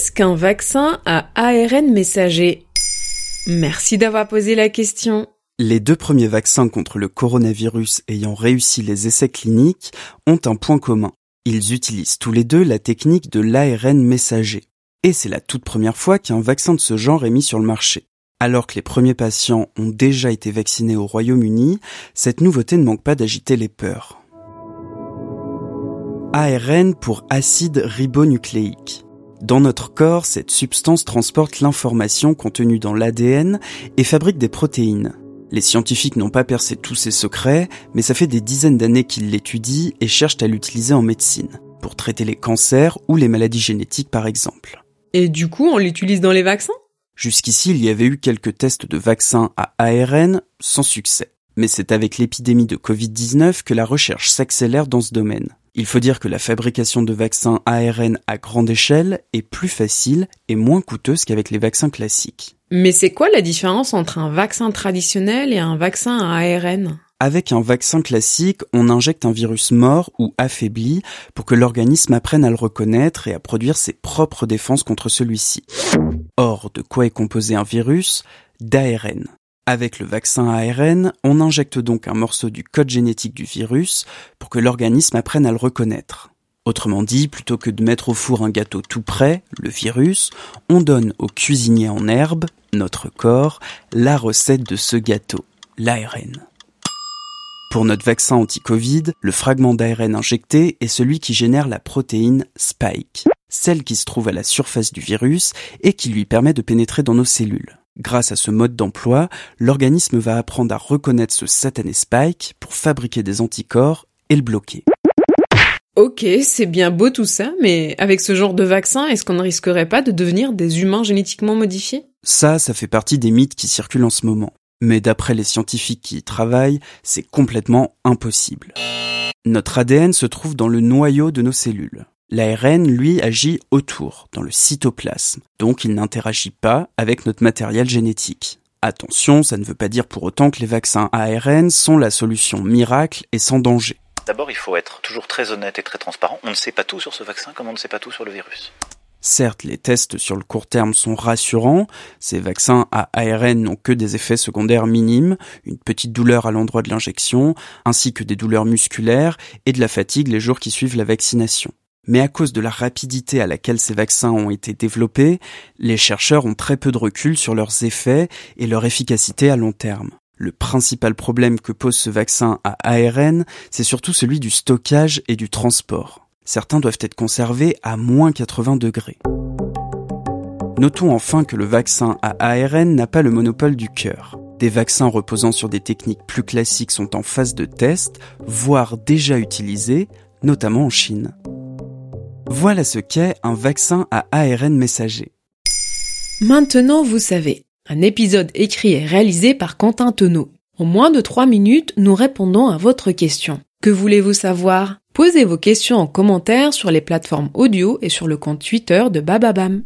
Qu'est-ce qu'un vaccin à ARN messager? Merci d'avoir posé la question. Les deux premiers vaccins contre le coronavirus ayant réussi les essais cliniques ont un point commun. Ils utilisent tous les deux la technique de l'ARN messager. Et c'est la toute première fois qu'un vaccin de ce genre est mis sur le marché. Alors que les premiers patients ont déjà été vaccinés au Royaume-Uni, cette nouveauté ne manque pas d'agiter les peurs. ARN pour acide ribonucléique. Dans notre corps, cette substance transporte l'information contenue dans l'ADN et fabrique des protéines. Les scientifiques n'ont pas percé tous ces secrets, mais ça fait des dizaines d'années qu'ils l'étudient et cherchent à l'utiliser en médecine, pour traiter les cancers ou les maladies génétiques par exemple. Et du coup, on l'utilise dans les vaccins? Jusqu'ici, il y avait eu quelques tests de vaccins à ARN sans succès. Mais c'est avec l'épidémie de Covid-19 que la recherche s'accélère dans ce domaine. Il faut dire que la fabrication de vaccins ARN à grande échelle est plus facile et moins coûteuse qu'avec les vaccins classiques. Mais c'est quoi la différence entre un vaccin traditionnel et un vaccin à ARN Avec un vaccin classique, on injecte un virus mort ou affaibli pour que l'organisme apprenne à le reconnaître et à produire ses propres défenses contre celui-ci. Or, de quoi est composé un virus? D'ARN. Avec le vaccin ARN, on injecte donc un morceau du code génétique du virus pour que l'organisme apprenne à le reconnaître. Autrement dit, plutôt que de mettre au four un gâteau tout prêt, le virus, on donne au cuisinier en herbe, notre corps, la recette de ce gâteau, l'ARN. Pour notre vaccin anti-Covid, le fragment d'ARN injecté est celui qui génère la protéine Spike, celle qui se trouve à la surface du virus et qui lui permet de pénétrer dans nos cellules. Grâce à ce mode d'emploi, l'organisme va apprendre à reconnaître ce satané spike pour fabriquer des anticorps et le bloquer. Ok, c'est bien beau tout ça, mais avec ce genre de vaccin, est-ce qu'on ne risquerait pas de devenir des humains génétiquement modifiés? Ça, ça fait partie des mythes qui circulent en ce moment. Mais d'après les scientifiques qui y travaillent, c'est complètement impossible. Notre ADN se trouve dans le noyau de nos cellules. L'ARN, lui, agit autour, dans le cytoplasme, donc il n'interagit pas avec notre matériel génétique. Attention, ça ne veut pas dire pour autant que les vaccins ARN sont la solution miracle et sans danger. D'abord, il faut être toujours très honnête et très transparent. On ne sait pas tout sur ce vaccin comme on ne sait pas tout sur le virus. Certes, les tests sur le court terme sont rassurants. Ces vaccins à ARN n'ont que des effets secondaires minimes, une petite douleur à l'endroit de l'injection, ainsi que des douleurs musculaires et de la fatigue les jours qui suivent la vaccination. Mais à cause de la rapidité à laquelle ces vaccins ont été développés, les chercheurs ont très peu de recul sur leurs effets et leur efficacité à long terme. Le principal problème que pose ce vaccin à ARN, c'est surtout celui du stockage et du transport. Certains doivent être conservés à moins 80 degrés. Notons enfin que le vaccin à ARN n'a pas le monopole du cœur. Des vaccins reposant sur des techniques plus classiques sont en phase de test, voire déjà utilisés, notamment en Chine. Voilà ce qu'est un vaccin à ARN messager. Maintenant, vous savez. Un épisode écrit et réalisé par Quentin Tonneau. En moins de 3 minutes, nous répondons à votre question. Que voulez-vous savoir? Posez vos questions en commentaire sur les plateformes audio et sur le compte Twitter de Bababam.